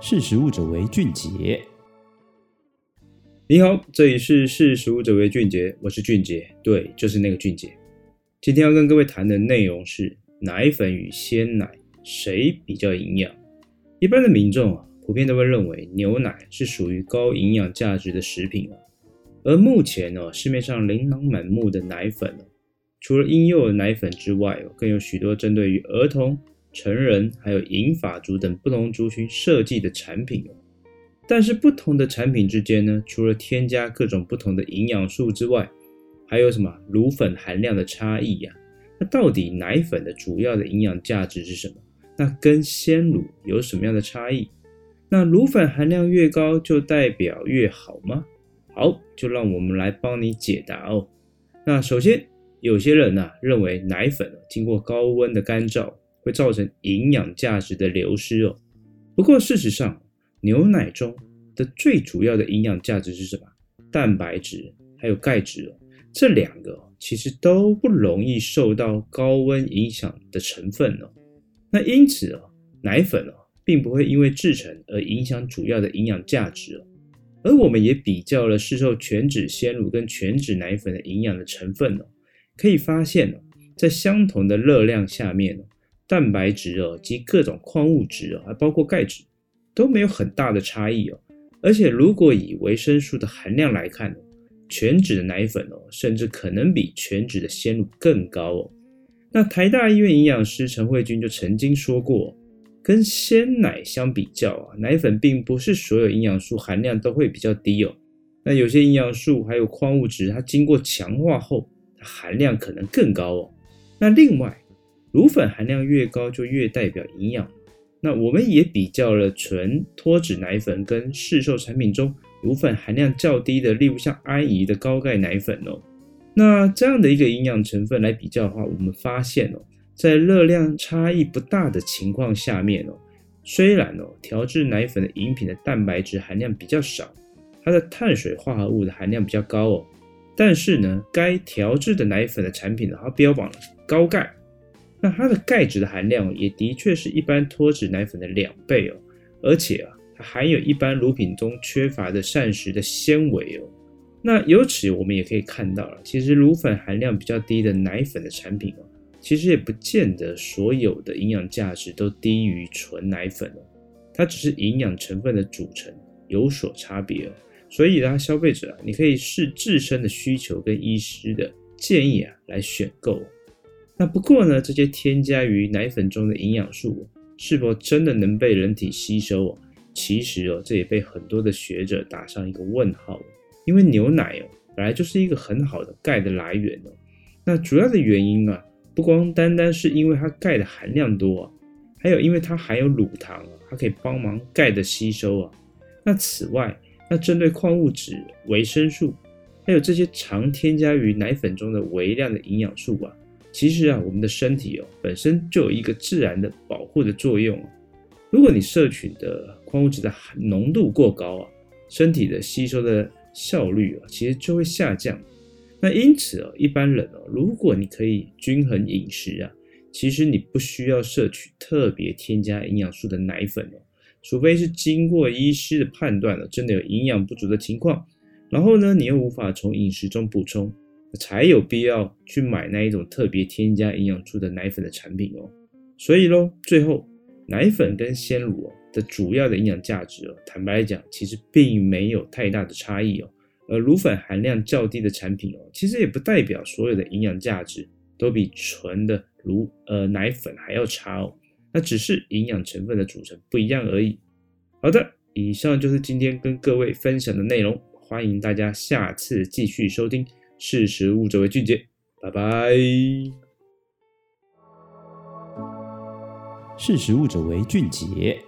识食物者为俊杰。你好，这里是识食物者为俊杰，我是俊杰，对，就是那个俊杰。今天要跟各位谈的内容是奶粉与鲜奶谁比较营养？一般的民众啊，普遍都会认为牛奶是属于高营养价值的食品啊。而目前呢，市面上琳琅满目的奶粉，除了婴幼儿奶粉之外，更有许多针对于儿童。成人还有银发族等不同族群设计的产品，但是不同的产品之间呢，除了添加各种不同的营养素之外，还有什么乳粉含量的差异呀？那到底奶粉的主要的营养价值是什么？那跟鲜乳有什么样的差异？那乳粉含量越高就代表越好吗？好，就让我们来帮你解答哦。那首先，有些人呢认为奶粉经过高温的干燥。会造成营养价值的流失哦。不过事实上，牛奶中的最主要的营养价值是什么？蛋白质还有钙质哦，这两个其实都不容易受到高温影响的成分哦。那因此哦，奶粉哦，并不会因为制成而影响主要的营养价值哦。而我们也比较了市售全脂鲜乳跟全脂奶粉的营养的成分哦，可以发现哦，在相同的热量下面哦。蛋白质哦及各种矿物质哦，还包括钙质，都没有很大的差异哦。而且如果以维生素的含量来看，全脂的奶粉哦，甚至可能比全脂的鲜乳更高哦。那台大医院营养师陈慧君就曾经说过，跟鲜奶相比较啊，奶粉并不是所有营养素含量都会比较低哦。那有些营养素还有矿物质，它经过强化后，含量可能更高哦。那另外，乳粉含量越高，就越代表营养。那我们也比较了纯脱脂奶粉跟市售产品中乳粉含量较低的，例如像安怡的高钙奶粉哦。那这样的一个营养成分来比较的话，我们发现哦，在热量差异不大的情况下面哦，虽然哦调制奶粉的饮品的蛋白质含量比较少，它的碳水化合物的含量比较高哦，但是呢，该调制的奶粉的产品呢，它标榜了高钙。那它的钙质的含量也的确是一般脱脂奶粉的两倍哦，而且啊，它含有一般乳品中缺乏的膳食的纤维哦。那由此我们也可以看到了，其实乳粉含量比较低的奶粉的产品哦，其实也不见得所有的营养价值都低于纯奶粉哦，它只是营养成分的组成有所差别哦。所以呢，消费者啊，你可以视自身的需求跟医师的建议啊来选购。那不过呢，这些添加于奶粉中的营养素是否真的能被人体吸收？其实哦，这也被很多的学者打上一个问号。因为牛奶哦，本来就是一个很好的钙的来源哦。那主要的原因啊，不光单单是因为它钙的含量多啊，还有因为它含有乳糖啊，它可以帮忙钙的吸收啊。那此外，那针对矿物质、维生素，还有这些常添加于奶粉中的微量的营养素啊。其实啊，我们的身体哦，本身就有一个自然的保护的作用。如果你摄取的矿物质的浓度过高啊，身体的吸收的效率啊，其实就会下降。那因此啊，一般人哦，如果你可以均衡饮食啊，其实你不需要摄取特别添加营养素的奶粉哦，除非是经过医师的判断了，真的有营养不足的情况，然后呢，你又无法从饮食中补充。才有必要去买那一种特别添加营养素的奶粉的产品哦。所以喽，最后奶粉跟鲜乳哦的主要的营养价值哦，坦白来讲，其实并没有太大的差异哦。而乳粉含量较低的产品哦，其实也不代表所有的营养价值都比纯的乳呃奶粉还要差哦。那只是营养成分的组成不一样而已。好的，以上就是今天跟各位分享的内容，欢迎大家下次继续收听。识时务者为俊杰，拜拜。识时务者为俊杰。